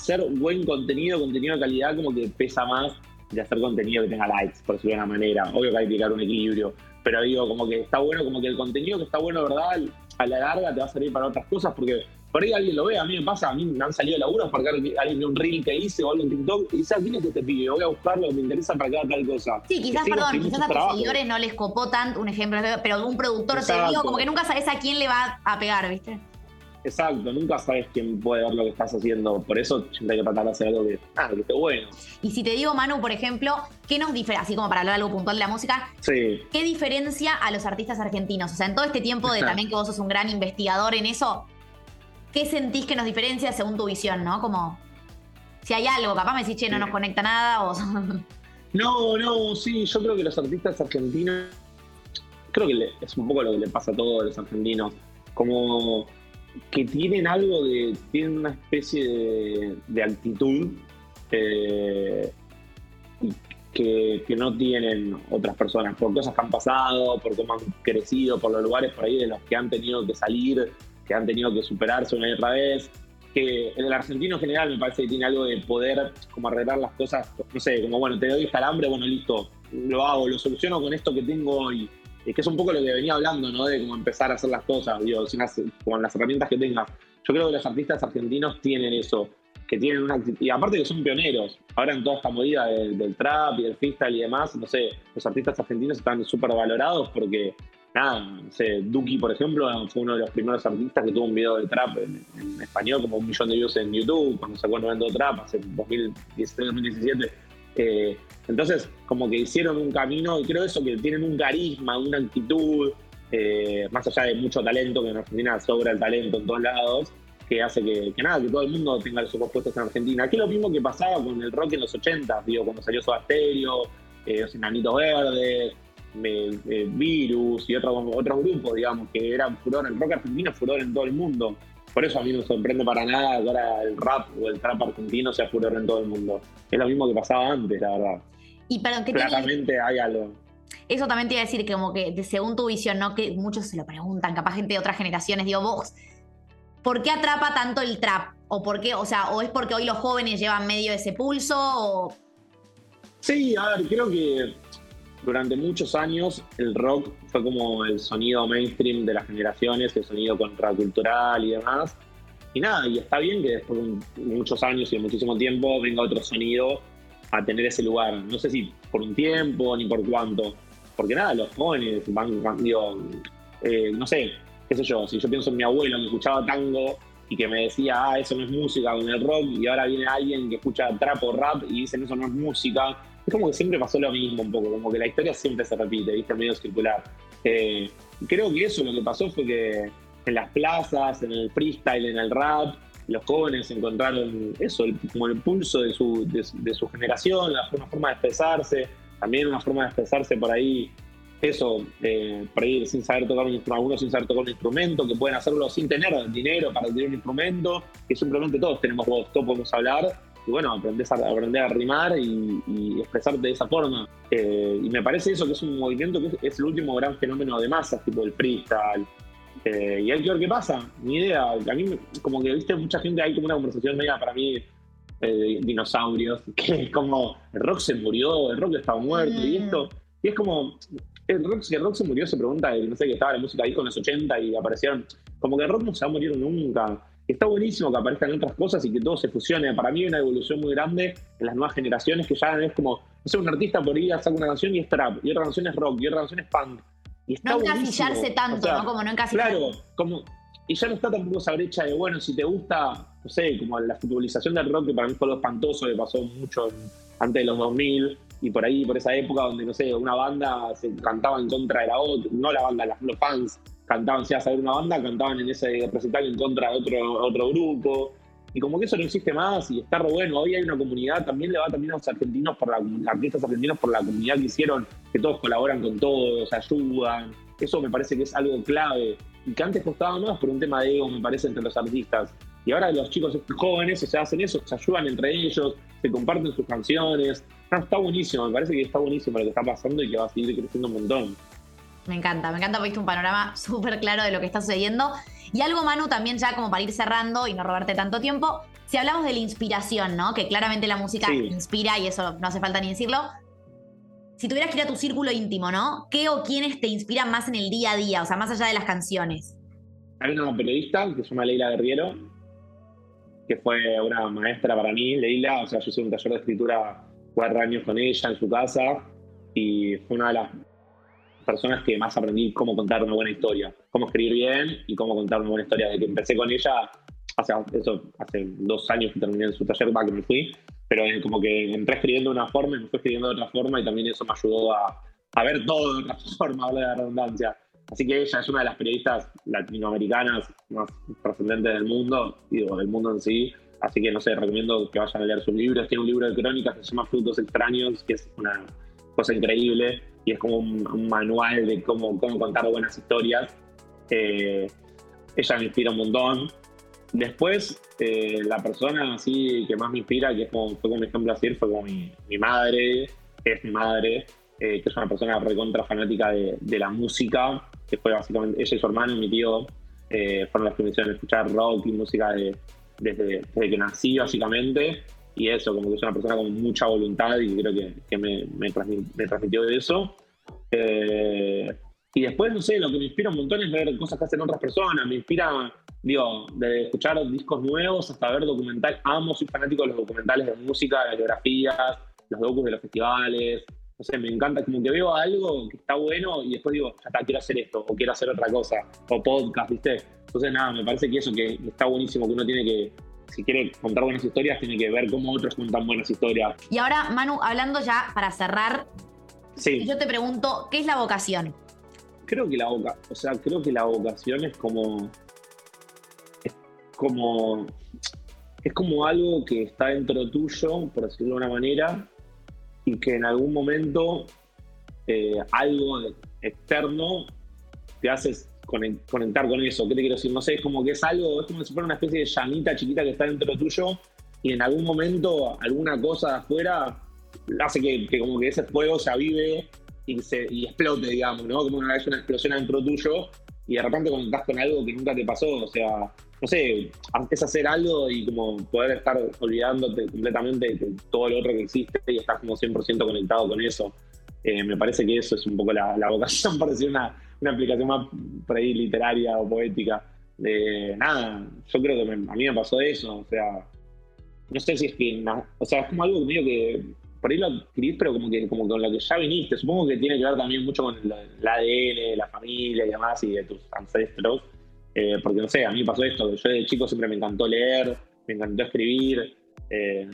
hacer buen contenido, contenido de calidad, como que pesa más de hacer contenido que tenga likes, por decirlo de una manera. Obvio que hay que llegar un equilibrio, pero digo, como que está bueno, como que el contenido que está bueno, ¿verdad? A la larga te va a servir para otras cosas, porque por ahí alguien lo ve, a mí me pasa, a mí me han salido laburos para que alguien de un reel que hice o algo en TikTok y dice, ¿quién es este pibe? Voy a buscarlo, me interesa para cada tal cosa. Sí, quizás, perdón, quizás a tus seguidores no les copó tanto, un ejemplo, pero un productor te digo, como que nunca sabes a quién le va a pegar, ¿viste? Exacto, nunca sabes quién puede ver lo que estás haciendo. Por eso siempre hay que tratar de hacer algo que, ah, que esté bueno. Y si te digo, Manu, por ejemplo, ¿qué nos diferencia, así como para hablar algo puntual de la música, sí. ¿qué diferencia a los artistas argentinos? O sea, en todo este tiempo de también que vos sos un gran investigador en eso, ¿qué sentís que nos diferencia según tu visión, no? Como si hay algo, capaz me decís, che, no nos conecta nada o... (laughs) No, no, sí, yo creo que los artistas argentinos, creo que es un poco lo que le pasa a todos los argentinos, como que tienen algo de, tienen una especie de, de actitud eh, que, que, no tienen otras personas, por cosas que han pasado, por cómo han crecido, por los lugares por ahí de los que han tenido que salir, que han tenido que superarse una y otra vez. Que en el argentino en general me parece que tiene algo de poder como arreglar las cosas, no sé, como bueno, te doy calambre, bueno, listo, lo hago, lo soluciono con esto que tengo hoy. Y que es un poco lo que venía hablando, ¿no? De cómo empezar a hacer las cosas, digo, sin con las herramientas que tengas. Yo creo que los artistas argentinos tienen eso que tienen una y aparte que son pioneros. Ahora en toda esta movida del, trap y del freestyle y demás, no sé, los artistas argentinos están súper valorados porque, nada, no sé, Duki, por ejemplo, fue uno de los primeros artistas que tuvo un video de trap en, español, como un millón de views en YouTube, cuando sacó el evento trap hace 2017-2017. Eh, entonces, como que hicieron un camino, y creo eso, que tienen un carisma, una actitud, eh, más allá de mucho talento, que en Argentina sobra el talento en todos lados, que hace que, nada, que todo el mundo tenga los ojos puestos en Argentina. Es lo mismo que pasaba con el rock en los 80, digo, cuando salió Soda eh, los Enanitos Verdes, Virus y otros otros grupos, digamos, que eran furor. El rock argentino furor en todo el mundo. Por eso a mí no me sorprende para nada que ahora el rap o el trap argentino sea furor en todo el mundo. Es lo mismo que pasaba antes, la verdad. Y para que Claramente hay algo. Eso también te iba a decir que como que según tu visión, ¿no? Que muchos se lo preguntan, capaz gente de otras generaciones, digo, vos ¿por qué atrapa tanto el trap? ¿O por qué, o sea, o es porque hoy los jóvenes llevan medio ese pulso? O... Sí, a ver, creo que durante muchos años el rock fue como el sonido mainstream de las generaciones, el sonido contracultural y demás. Y nada, y está bien que después de muchos años y de muchísimo tiempo venga otro sonido a tener ese lugar. No sé si por un tiempo ni por cuánto. Porque nada, los jóvenes van, digo, eh, no sé, qué sé yo, si yo pienso en mi abuelo que escuchaba tango y que me decía, ah, eso no es música con el rock, y ahora viene alguien que escucha trap o rap y dicen, eso no es música, como que siempre pasó lo mismo un poco, como que la historia siempre se repite, ¿viste? Medio circular. Eh, creo que eso lo que pasó fue que en las plazas, en el freestyle, en el rap, los jóvenes encontraron eso, como el pulso de su, de su generación, una forma de expresarse, también una forma de expresarse por ahí eso, eh, por ahí sin saber tocar un instrumento, algunos sin saber tocar un instrumento, que pueden hacerlo sin tener dinero para tener un instrumento, que simplemente todos tenemos voz, todos podemos hablar, y bueno, aprender a, aprender a rimar y, expresarte de esa forma. Eh, y me parece eso que es un movimiento que es, el último gran fenómeno de masas, tipo el freestyle. Eh, y hay que ver qué pasa, ni idea. A mí, como que viste, mucha gente, hay como una conversación media para mí de dinosaurios, (laughs) que es como el rock se murió, el rock estaba muerto, y esto. Y es como, el rock, el rock se murió, se pregunta, no sé, que estaba la música ahí con los 80 y aparecieron. Como que el rock no se va a morir nunca. Está buenísimo que aparezcan otras cosas y que todo se fusione. Para mí hay una evolución muy grande en las nuevas generaciones que ya es como, no sé, un artista por ahí saca una canción y es trap, y otra canción es rock, y otra canción es punk. Y está no encasillarse tanto, ¿no? Como no encasillarse. Claro, como, y ya no está tampoco esa brecha de, bueno, si te gusta, no sé, como la futbolización del rock, que para mí fue lo espantoso, que pasó mucho antes de los 2000, y por ahí, por esa época donde, no sé, una banda se cantaba en contra de la otra, no la banda, los fans cantaban, si a ver una banda, cantaban en ese recital en contra de otro, otro grupo. Y como que eso no existe más y está re bueno. Hoy hay una comunidad, también le va también a los argentinos, por la, artistas argentinos por la comunidad que hicieron, que todos colaboran con todos, ayudan. Eso me parece que es algo clave. Y que antes costaba más por un tema de ego, me parece, entre los artistas. Y ahora los chicos jóvenes se hacen eso, se ayudan entre ellos, se comparten sus canciones. está buenísimo, me parece que está buenísimo lo que está pasando y que va a seguir creciendo un montón. Me encanta, me encanta porque viste un panorama (laughs) súper claro de lo que está sucediendo. Y algo, Manu, también ya como para ir cerrando y no robarte tanto tiempo, si hablamos de la inspiración, ¿no? Que claramente la música inspira y eso no hace falta ni decirlo. Si tuvieras que ir a tu círculo íntimo, ¿no? ¿Qué o quiénes te inspiran más en el día a día? O sea, más allá de las canciones. Hay una periodista que se llama Leila Guerriero, que fue una maestra para mí, Leila. O sea, yo hice un taller de escritura cuatro años con ella en su casa y fue una de las personas que más aprendí cómo contar una buena historia, cómo escribir bien y cómo contar una buena historia. De que empecé con ella hace, eso, hace dos años que terminé su taller, para que me fui, pero como que entré escribiendo de una forma y me fui escribiendo de otra forma y también eso me ayudó a, a ver todo de otra (laughs) forma, hablar de la redundancia. Así que ella es una de las periodistas latinoamericanas más trascendentes del mundo, digo, del mundo en sí. Así que no sé, recomiendo que vayan a leer sus libros. Tiene un libro de crónicas que se llama Frutos Extraños, que es una cosa increíble y es como un, manual de cómo, cómo, contar buenas historias. Eh, ella me inspira un montón. Después, eh, la persona así que más me inspira, que es como, fue como ejemplo así, fue como mi, mi madre, es mi madre, eh, que es una persona recontra fanática de, de, la música, que fue básicamente ella y su hermano y mi tío, eh, fueron los que me hicieron escuchar rock y música de, desde, desde, que nací, básicamente. Y eso, como que es una persona con mucha voluntad y creo que, que me, me, transmitió, de eso. Eh, y después, no sé, lo que me inspira un montón es ver cosas que hacen otras personas. Me inspira, digo, de escuchar discos nuevos hasta ver documentales. Amo, soy fanático de los documentales de música, de biografías, los docus de los festivales. No sé, me encanta, como que veo algo que está bueno y después digo, ya está, quiero hacer esto, o quiero hacer otra cosa, o podcast, ¿viste? Entonces, nada, me parece que eso que está buenísimo, que uno tiene que, si quiere contar buenas historias, tiene que ver cómo otros cuentan buenas historias. Y ahora, Manu, hablando ya para cerrar, sí. yo te pregunto, ¿qué es la vocación? creo que la boca, o sea, creo que la vocación es como. Es como. Es como algo que está dentro tuyo, por decirlo de una manera, y que en algún momento eh, algo externo te hace conectar con eso. ¿Qué te quiero decir? No sé, es como que es algo, es como si fuera una especie de llamita chiquita que está dentro tuyo y en algún momento alguna cosa de afuera hace que, como que ese fuego se avive y, se, y explote, digamos, ¿no? Como una vez una explosión dentro tuyo y de repente conectás con algo que nunca te pasó, o sea, no sé, es hacer algo y como poder estar olvidándote completamente de todo lo otro que existe y estás como 100% conectado con eso. Eh, me parece que eso es un poco la, vocación, (laughs) por decir una, una aplicación más por ahí literaria o poética. De nada, yo creo que a mí me pasó eso, o sea, no sé si es que, o sea, es como algo medio que por ahí lo adquirís, pero como que como con lo que ya viniste. Supongo que tiene que ver también mucho con el, ADN, la familia y demás, y de tus ancestros. Eh, porque no sé, a mí pasó esto, yo de chico siempre me encantó leer, me encantó escribir. Eh,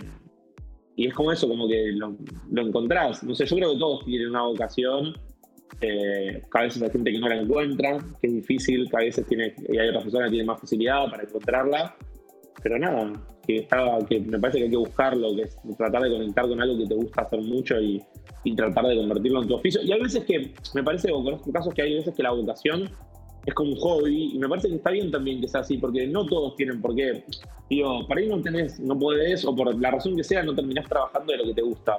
y es como eso, como que lo, encontrás. No sé, yo creo que todos tienen una vocación. Eh, cada vez hay gente que no la encuentra, que es difícil, cada vez tiene, y hay otras personas que tienen más facilidad para encontrarla. Pero nada, que, que me parece que hay que buscarlo, que es tratar de conectar con algo que te gusta hacer mucho y, tratar de convertirlo en tu oficio. Y hay veces que, me parece, o conozco casos que hay veces que la vocación es como un hobby, y me parece que está bien también que sea así, porque no todos tienen por qué. Digo, para ahí no tenés, no podés, o por la razón que sea, no terminás trabajando de lo que te gusta.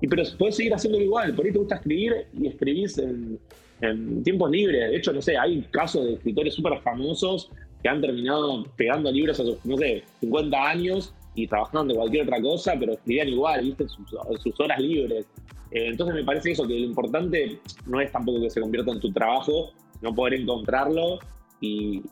Y pero puedes seguir haciéndolo igual, por ahí te gusta escribir y escribís en, en tiempos libres. De hecho, no sé, hay casos de escritores súper famosos que han terminado pegando libros a sus, no sé, 50 años y trabajando de cualquier otra cosa, pero escribían igual, ¿viste? En sus, horas libres. Eh, entonces me parece eso, que lo importante no es tampoco que se convierta en tu trabajo, sino poder encontrarlo y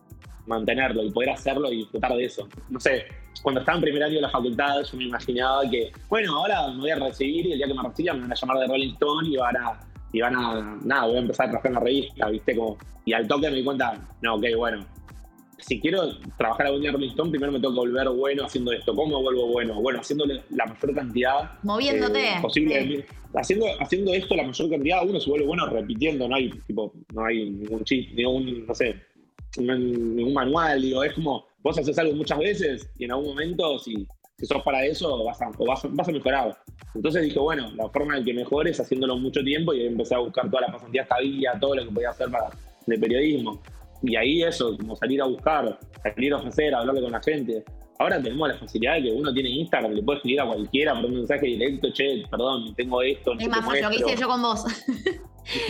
mantenerlo y poder hacerlo y disfrutar de eso. No sé, cuando estaba en primer año de la facultad yo me imaginaba que, bueno, ahora me voy a recibir y el día que me reciba me van a llamar de Rolling Stone y van a, y van a nada, voy a empezar a trabajar en la revista, ¿viste? Como, y al toque me di cuenta, no, ok, bueno, si quiero trabajar algún día en Rolling Stone, primero me tengo que volver bueno haciendo esto. ¿Cómo vuelvo bueno? Bueno, haciéndole la mayor cantidad Moviéndote. Eh, posible. Haciendo, haciendo esto la mayor cantidad, uno se vuelve bueno repitiendo, no hay tipo, no hay ningún chiste, ningún, no sé, ningún manual, digo, es como, vos haces algo muchas veces y en algún momento, si, si sos para eso, vas a, vas, vas a mejorar. Entonces dije, bueno, la forma en que mejor es haciéndolo mucho tiempo y empecé a buscar toda la pasantía estadía, todo lo que podía hacer para de periodismo. Y ahí eso, como salir a buscar, salir a ofrecer, hablarle con la gente. Ahora tenemos la facilidad de que uno tiene Instagram, le puede escribir a cualquiera por un mensaje directo, che, perdón, tengo esto. Es más, lo que hice yo con vos.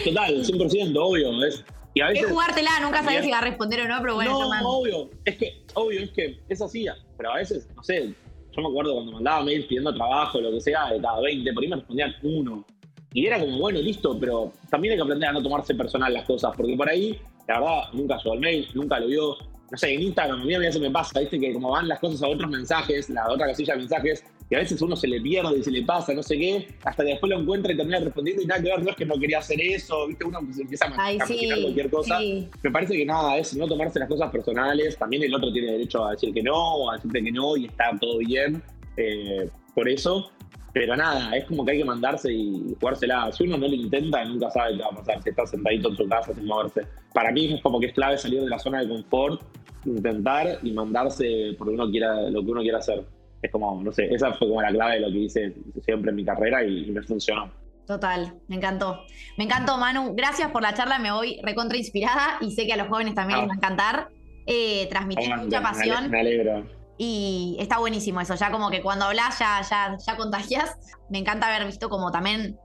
Total, 100%, obvio. Es, y a veces, es jugártela, nunca sabes si va a responder o no, pero bueno. No, obvio. Es que, obvio, es que es así. Pero a veces, no sé, yo me acuerdo cuando mandaba mail pidiendo trabajo, lo que sea, de cada 20, por ahí me respondían uno. Y era como, bueno, listo, pero también hay que aprender a no tomarse personal las cosas, porque por ahí la verdad, nunca llegó el mail, nunca lo vio. No sé, en Instagram a mí a veces me pasa, ¿viste? Que como van las cosas a otros mensajes, la otra casilla de mensajes, y a veces uno se le pierde y se le pasa, no sé qué, hasta que después lo encuentra y termina respondiendo y nada que ver, no es que no quería hacer eso, ¿viste? Uno se empieza a imaginar cualquier cosa. Me parece que nada, es no tomarse las cosas personales, también el otro tiene derecho a decir que no, a decirte que no y está todo bien. Eh, por eso, Pero nada, es como que hay que mandarse y jugársela. Si uno no lo intenta, nunca sabe qué va a pasar. Si está sentadito en su casa sin moverse. Para mí es como que es clave salir de la zona de confort, intentar y mandarse por uno quiera, lo que uno quiera hacer. Es como, no sé, esa fue como la clave de lo que hice siempre en mi carrera y, me funcionó. Total, me encantó. Me encantó, Manu. Gracias por la charla, me voy recontra inspirada y sé que a los jóvenes también les va a encantar. Eh, transmitir mucha pasión. Me alegro. Y está buenísimo eso, ya como que cuando hablas ya, ya, ya contagias. Me encanta haber visto como también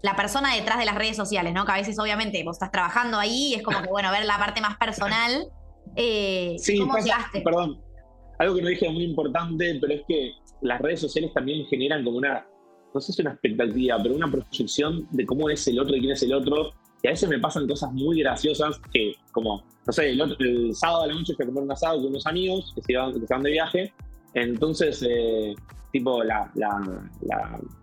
la persona detrás de las redes sociales, ¿no? Que a veces obviamente vos estás trabajando ahí y es como que, bueno, ver la parte más personal. Eh, sí, ¿Cómo llegaste? Perdón, algo que no dije muy importante, pero es que las redes sociales también generan como una, no sé si una expectativa, pero una proyección de cómo es el otro y quién es el otro. Y a veces me pasan cosas muy graciosas que, como, no sé, el, sábado a la noche fui a comer un asado con unos amigos que se, iban, que se van de viaje. Entonces, eh, tipo, la, la,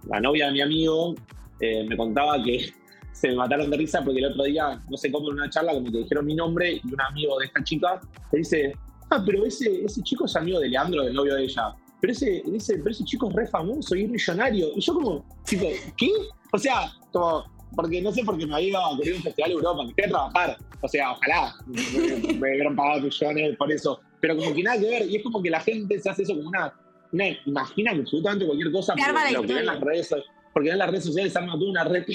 la, novia de mi amigo eh, me contaba que (laughs) se me mataron de risa porque el otro día, no sé cómo, en una charla, como que dijeron mi nombre y un amigo de esta chica le dice, ah, pero ese, ese chico es amigo de Leandro, del novio de ella. Pero ese, dice, pero ese chico es re famoso y es millonario. Y yo como, tipo, ¿qué? O sea, como, porque no sé por qué me había ido a cubrir un festival de Europa, me quería trabajar. O sea, ojalá me, hubieran pagado millones por eso. Pero como que nada que ver, y es como que la gente se hace eso como una. una imagina absolutamente cualquier cosa porque lo que ven las redes, porque en las redes sociales se arma toda una red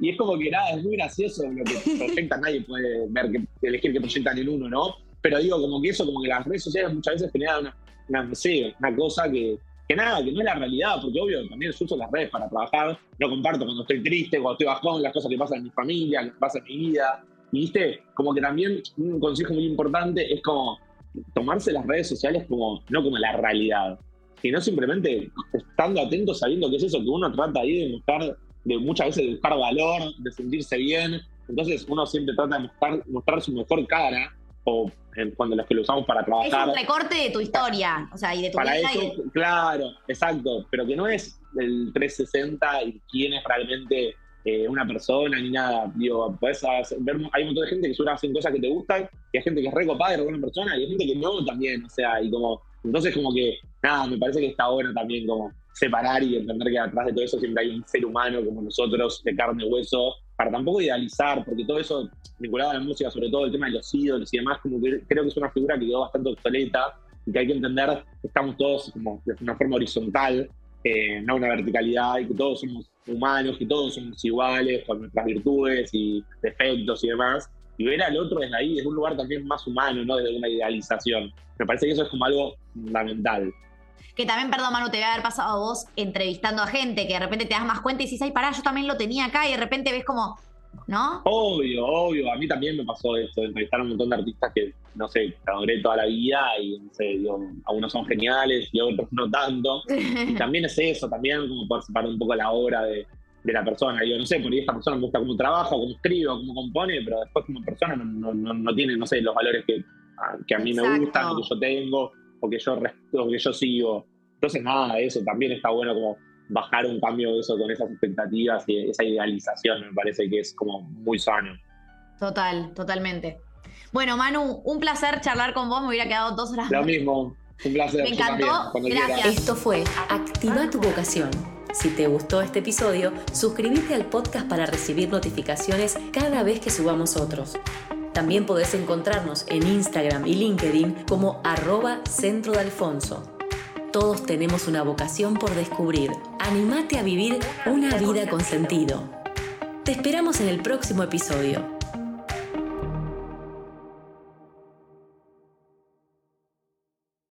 y es como que nada, es muy gracioso lo que (laughs) proyectan, nadie puede ver que, elegir que proyectan en uno, ¿no? Pero digo, como que eso, como que las redes sociales muchas veces generan una, una, no sé, una cosa que, que nada, que no es la realidad, porque obvio, también uso las redes para trabajar, no comparto cuando estoy triste, cuando estoy bajón, las cosas que pasan en mi familia, que pasan en mi vida. Y viste, como que también un consejo muy importante es como tomarse las redes sociales como, no como la realidad, sino simplemente estando atento, sabiendo que es eso que uno trata ahí de mostrar, de muchas veces de buscar valor, de sentirse bien. Entonces uno siempre trata de mostrar, mostrar su mejor cara o cuando los que lo usamos para trabajar. Es un recorte de tu historia, o sea, y de tu para vida. Eso, Claro, exacto, pero que no es el 360 y quién es realmente eh, una persona ni nada. Digo, puedes ver, hay un montón de gente que sube hacen cosas que te gustan, y hay gente que es re copada y buena persona, y hay gente que no también, o sea, y como, entonces como que, nada, me parece que está bueno también como separar y entender que atrás de todo eso siempre hay un ser humano como nosotros, de carne y hueso, para tampoco idealizar, porque todo eso vinculado a la música, sobre todo el tema de los ídolos y demás, como que creo que es una figura que quedó bastante obsoleta y que hay que entender que estamos todos como de una forma horizontal, eh, no una verticalidad, y que todos somos humanos, que todos somos iguales, con nuestras virtudes y defectos y demás. Y ver al otro desde ahí, desde un lugar también más humano, no desde una idealización. Me parece que eso es como algo fundamental. Que también, perdón, Manu, te voy a haber pasado a vos entrevistando a gente que de repente te das más cuenta y dices, ay, pará, yo también lo tenía acá y de repente ves como, ¿no? Obvio, obvio. A mí también me pasó eso, entrevistar a un montón de artistas que, no sé, adoré toda la vida y, no sé, digo, algunos son geniales y otros no tanto. (laughs) y también es eso, también como poder separar un poco la obra de, la persona. Digo, no sé, por ahí esta persona me gusta cómo trabaja, cómo escribe, cómo compone, pero después como persona no, no, no, tiene, no sé, los valores que, que a mí me gustan, que yo tengo o que yo, o que yo sigo. Entonces, nada, eso también está bueno como bajar un cambio de eso con esas expectativas y esa idealización, me parece que es como muy sano. Total, totalmente. Bueno, Manu, un placer charlar con vos, me hubiera quedado dos horas. Lo mismo, un placer. Me encantó, gracias. Esto fue Activa tu vocación. Si te gustó este episodio, suscríbete al podcast para recibir notificaciones cada vez que subamos otros. También podés encontrarnos en Instagram y LinkedIn como arroba centro de Alfonso. Todos tenemos una vocación por descubrir. Animate a vivir una vida con sentido. Te esperamos en el próximo episodio.